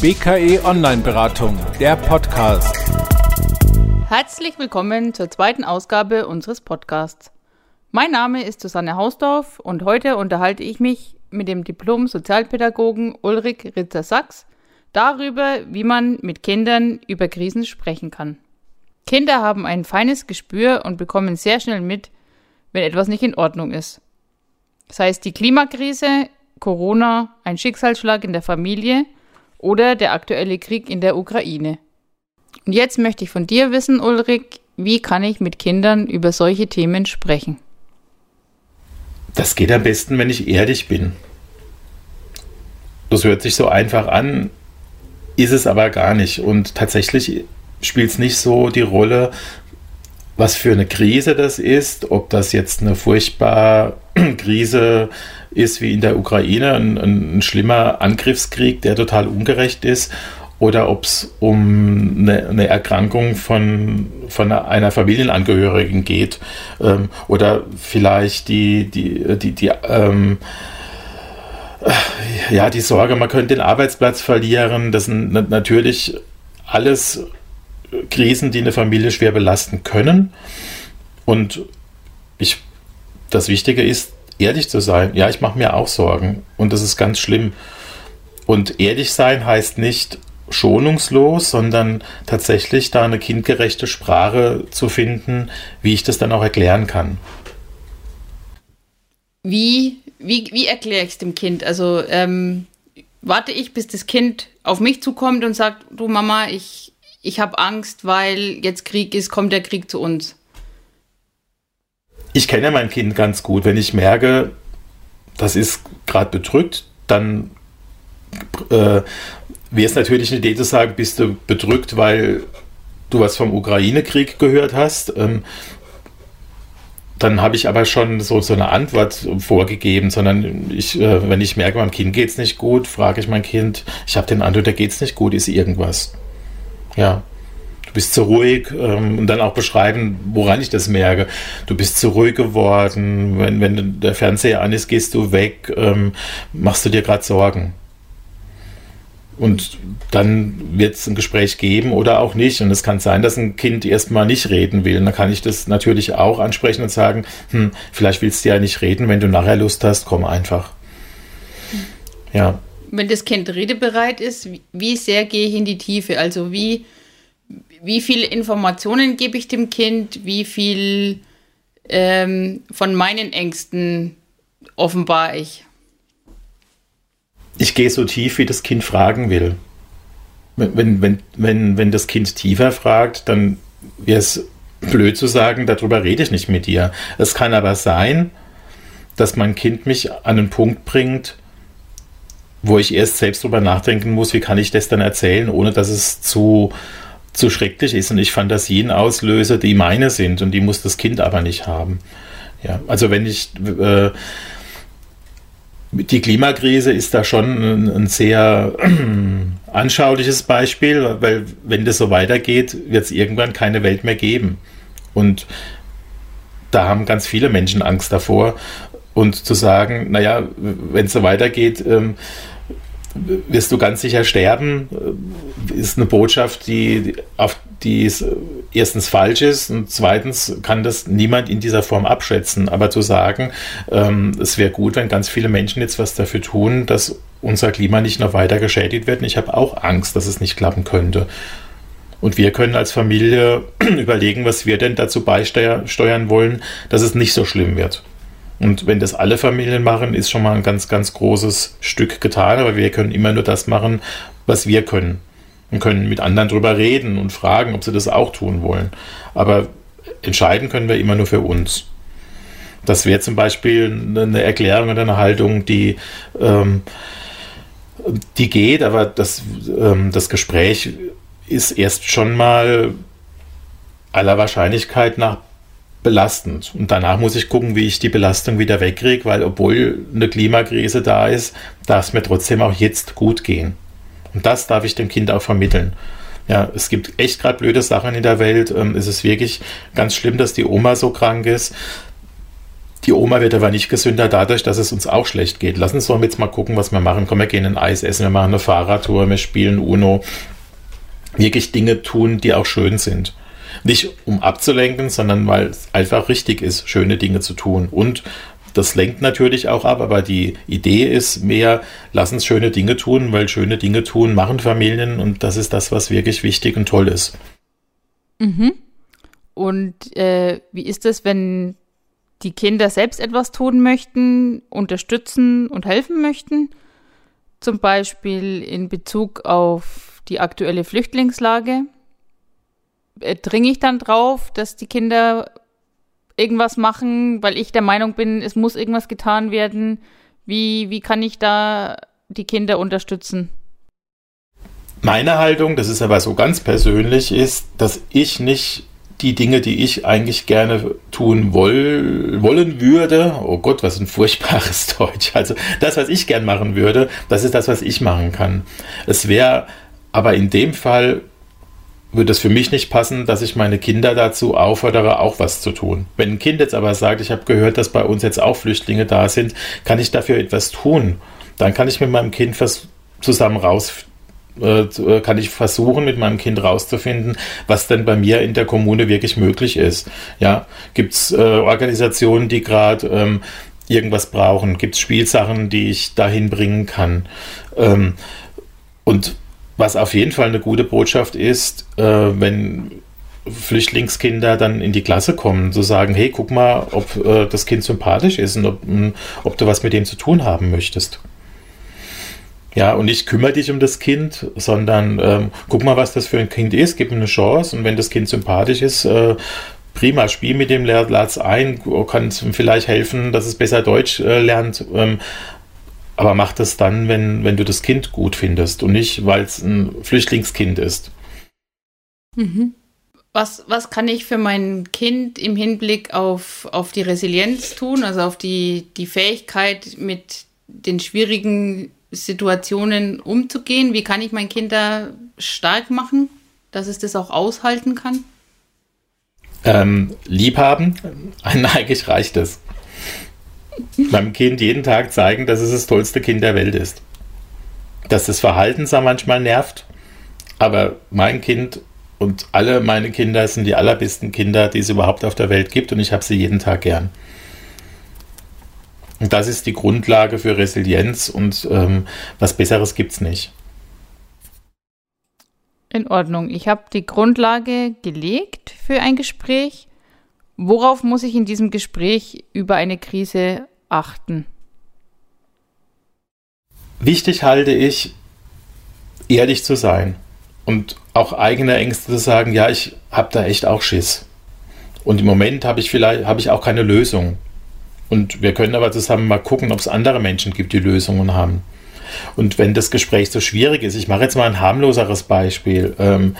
BKE Online Beratung, der Podcast. Herzlich willkommen zur zweiten Ausgabe unseres Podcasts. Mein Name ist Susanne Hausdorf und heute unterhalte ich mich mit dem Diplom-Sozialpädagogen Ulrich Ritzer-Sachs darüber, wie man mit Kindern über Krisen sprechen kann. Kinder haben ein feines Gespür und bekommen sehr schnell mit, wenn etwas nicht in Ordnung ist. Sei es die Klimakrise, Corona, ein Schicksalsschlag in der Familie oder der aktuelle Krieg in der Ukraine. Und jetzt möchte ich von dir wissen, Ulrich, wie kann ich mit Kindern über solche Themen sprechen? Das geht am besten, wenn ich ehrlich bin. Das hört sich so einfach an, ist es aber gar nicht. Und tatsächlich spielt es nicht so die Rolle, was für eine Krise das ist, ob das jetzt eine furchtbare Krise ist wie in der Ukraine, ein, ein schlimmer Angriffskrieg, der total ungerecht ist, oder ob es um eine, eine, Erkrankung von, von einer Familienangehörigen geht ähm, oder vielleicht die, die, die, die ähm, ja, die Sorge, man könnte den Arbeitsplatz verlieren. Das sind natürlich alles Krisen, die eine Familie schwer belasten können. Und ich, das Wichtige ist, ehrlich zu sein. Ja, ich mache mir auch Sorgen und das ist ganz schlimm. Und ehrlich sein heißt nicht schonungslos, sondern tatsächlich da eine kindgerechte Sprache zu finden, wie ich das dann auch erklären kann. Wie, wie, wie erkläre ich es dem Kind? Also ähm, warte ich, bis das Kind auf mich zukommt und sagt, du Mama, ich, ich habe Angst, weil jetzt Krieg ist, kommt der Krieg zu uns ich kenne mein Kind ganz gut. Wenn ich merke, das ist gerade bedrückt, dann äh, wäre es natürlich eine Idee zu sagen, bist du bedrückt, weil du was vom Ukraine-Krieg gehört hast. Ähm, dann habe ich aber schon so, so eine Antwort vorgegeben, sondern ich, äh, wenn ich merke, meinem Kind geht es nicht gut, frage ich mein Kind, ich habe den Eindruck, da geht es nicht gut, ist irgendwas. Ja du bist zu ruhig ähm, und dann auch beschreiben, woran ich das merke. Du bist zu ruhig geworden, wenn, wenn der Fernseher an ist, gehst du weg, ähm, machst du dir gerade Sorgen. Und dann wird es ein Gespräch geben oder auch nicht. Und es kann sein, dass ein Kind erstmal nicht reden will. Und dann kann ich das natürlich auch ansprechen und sagen, hm, vielleicht willst du ja nicht reden, wenn du nachher Lust hast, komm einfach. Ja. Wenn das Kind redebereit ist, wie sehr gehe ich in die Tiefe? Also wie wie viele Informationen gebe ich dem Kind, wie viel ähm, von meinen Ängsten offenbar ich. Ich gehe so tief, wie das Kind fragen will. Wenn, wenn, wenn, wenn das Kind tiefer fragt, dann wäre es blöd zu sagen, darüber rede ich nicht mit dir. Es kann aber sein, dass mein Kind mich an einen Punkt bringt, wo ich erst selbst drüber nachdenken muss, wie kann ich das dann erzählen, ohne dass es zu zu schrecklich ist und ich Fantasien auslöse, die meine sind und die muss das Kind aber nicht haben. Ja, also wenn ich äh, die Klimakrise ist da schon ein, ein sehr anschauliches Beispiel, weil wenn das so weitergeht, wird es irgendwann keine Welt mehr geben. Und da haben ganz viele Menschen Angst davor. Und zu sagen, naja, wenn es so weitergeht, ähm, wirst du ganz sicher sterben, ist eine Botschaft, die auf die es erstens falsch ist und zweitens kann das niemand in dieser Form abschätzen. Aber zu sagen, ähm, es wäre gut, wenn ganz viele Menschen jetzt was dafür tun, dass unser Klima nicht noch weiter geschädigt wird. Und ich habe auch Angst, dass es nicht klappen könnte. Und wir können als Familie überlegen, was wir denn dazu beisteuern wollen, dass es nicht so schlimm wird. Und wenn das alle Familien machen, ist schon mal ein ganz, ganz großes Stück getan. Aber wir können immer nur das machen, was wir können. Und können mit anderen drüber reden und fragen, ob sie das auch tun wollen. Aber entscheiden können wir immer nur für uns. Das wäre zum Beispiel eine Erklärung oder eine Haltung, die, ähm, die geht, aber das, ähm, das Gespräch ist erst schon mal aller Wahrscheinlichkeit nach belastend. Und danach muss ich gucken, wie ich die Belastung wieder wegkriege, weil obwohl eine Klimakrise da ist, darf es mir trotzdem auch jetzt gut gehen. Und das darf ich dem Kind auch vermitteln. Ja, es gibt echt gerade blöde Sachen in der Welt. Ähm, es ist wirklich ganz schlimm, dass die Oma so krank ist. Die Oma wird aber nicht gesünder dadurch, dass es uns auch schlecht geht. Lass uns doch jetzt mal gucken, was wir machen. Komm, wir gehen ein Eis essen, wir machen eine Fahrradtour, wir spielen Uno. Wirklich Dinge tun, die auch schön sind. Nicht um abzulenken, sondern weil es einfach richtig ist, schöne Dinge zu tun. Und das lenkt natürlich auch ab, aber die Idee ist mehr, lass uns schöne Dinge tun, weil schöne Dinge tun machen Familien und das ist das, was wirklich wichtig und toll ist. Mhm. Und äh, wie ist es, wenn die Kinder selbst etwas tun möchten, unterstützen und helfen möchten? Zum Beispiel in Bezug auf die aktuelle Flüchtlingslage. Äh, dringe ich dann drauf, dass die Kinder irgendwas machen, weil ich der Meinung bin, es muss irgendwas getan werden. Wie, wie kann ich da die Kinder unterstützen? Meine Haltung, das ist aber so ganz persönlich, ist, dass ich nicht die Dinge, die ich eigentlich gerne tun woll, wollen würde, oh Gott, was ein furchtbares Deutsch. Also das, was ich gern machen würde, das ist das, was ich machen kann. Es wäre aber in dem Fall würde es für mich nicht passen, dass ich meine Kinder dazu auffordere, auch was zu tun. Wenn ein Kind jetzt aber sagt, ich habe gehört, dass bei uns jetzt auch Flüchtlinge da sind, kann ich dafür etwas tun? Dann kann ich mit meinem Kind was zusammen raus äh, äh, kann ich versuchen, mit meinem Kind rauszufinden, was denn bei mir in der Kommune wirklich möglich ist. Ja, gibt es äh, Organisationen, die gerade ähm, irgendwas brauchen? Gibt es Spielsachen, die ich dahin bringen kann? Ähm, und was auf jeden Fall eine gute Botschaft ist, äh, wenn Flüchtlingskinder dann in die Klasse kommen, zu sagen, hey, guck mal, ob äh, das Kind sympathisch ist und ob, hm, ob, du was mit dem zu tun haben möchtest. Ja, und nicht kümmere dich um das Kind, sondern ähm, guck mal, was das für ein Kind ist, gib ihm eine Chance und wenn das Kind sympathisch ist, äh, prima, spiel mit dem, lad's ein, kann vielleicht helfen, dass es besser Deutsch äh, lernt. Ähm, aber mach das dann, wenn, wenn du das Kind gut findest und nicht, weil es ein Flüchtlingskind ist. Mhm. Was, was kann ich für mein Kind im Hinblick auf, auf die Resilienz tun, also auf die, die Fähigkeit, mit den schwierigen Situationen umzugehen? Wie kann ich mein Kind da stark machen, dass es das auch aushalten kann? Ähm, liebhaben, eigentlich reicht es meinem Kind jeden Tag zeigen, dass es das tollste Kind der Welt ist. Dass das Verhalten zwar manchmal nervt, aber mein Kind und alle meine Kinder sind die allerbesten Kinder, die es überhaupt auf der Welt gibt und ich habe sie jeden Tag gern. Und das ist die Grundlage für Resilienz und ähm, was Besseres gibt es nicht. In Ordnung. Ich habe die Grundlage gelegt für ein Gespräch. Worauf muss ich in diesem Gespräch über eine Krise achten? Wichtig halte ich, ehrlich zu sein und auch eigene Ängste zu sagen, ja, ich habe da echt auch Schiss. Und im Moment habe ich vielleicht habe ich auch keine Lösung. Und wir können aber zusammen mal gucken, ob es andere Menschen gibt, die Lösungen haben. Und wenn das Gespräch so schwierig ist, ich mache jetzt mal ein harmloseres Beispiel. Ähm,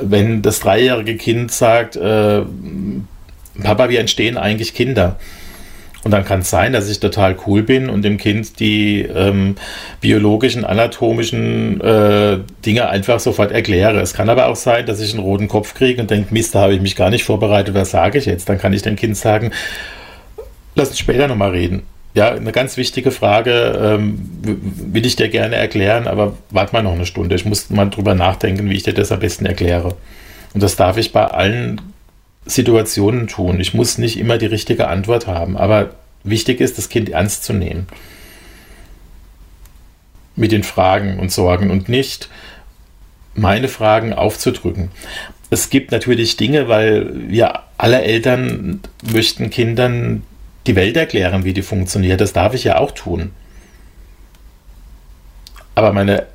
wenn das dreijährige Kind sagt, äh, Papa, wie entstehen eigentlich Kinder? Und dann kann es sein, dass ich total cool bin und dem Kind die ähm, biologischen, anatomischen äh, Dinge einfach sofort erkläre. Es kann aber auch sein, dass ich einen roten Kopf kriege und denke, Mist, da habe ich mich gar nicht vorbereitet, was sage ich jetzt? Dann kann ich dem Kind sagen, lass uns später nochmal reden. Ja, eine ganz wichtige Frage ähm, will ich dir gerne erklären, aber warte mal noch eine Stunde. Ich muss mal drüber nachdenken, wie ich dir das am besten erkläre. Und das darf ich bei allen Situationen tun. Ich muss nicht immer die richtige Antwort haben, aber wichtig ist, das Kind ernst zu nehmen. Mit den Fragen und Sorgen und nicht meine Fragen aufzudrücken. Es gibt natürlich Dinge, weil wir alle Eltern möchten Kindern die Welt erklären, wie die funktioniert. Das darf ich ja auch tun. Aber meine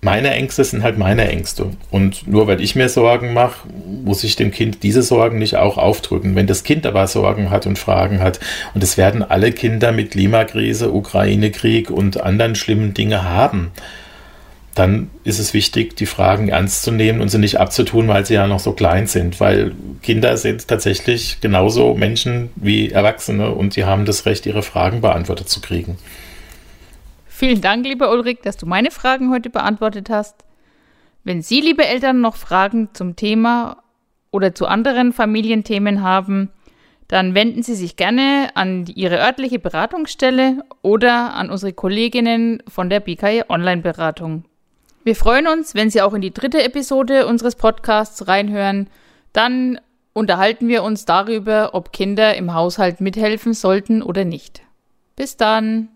meine Ängste sind halt meine Ängste. Und nur weil ich mir Sorgen mache, muss ich dem Kind diese Sorgen nicht auch aufdrücken. Wenn das Kind aber Sorgen hat und Fragen hat, und es werden alle Kinder mit Klimakrise, Ukraine-Krieg und anderen schlimmen Dinge haben, dann ist es wichtig, die Fragen ernst zu nehmen und sie nicht abzutun, weil sie ja noch so klein sind. Weil Kinder sind tatsächlich genauso Menschen wie Erwachsene und sie haben das Recht, ihre Fragen beantwortet zu kriegen. Vielen Dank, lieber Ulrich, dass du meine Fragen heute beantwortet hast. Wenn Sie, liebe Eltern, noch Fragen zum Thema oder zu anderen Familienthemen haben, dann wenden Sie sich gerne an Ihre örtliche Beratungsstelle oder an unsere Kolleginnen von der BKE Online-Beratung. Wir freuen uns, wenn Sie auch in die dritte Episode unseres Podcasts reinhören. Dann unterhalten wir uns darüber, ob Kinder im Haushalt mithelfen sollten oder nicht. Bis dann!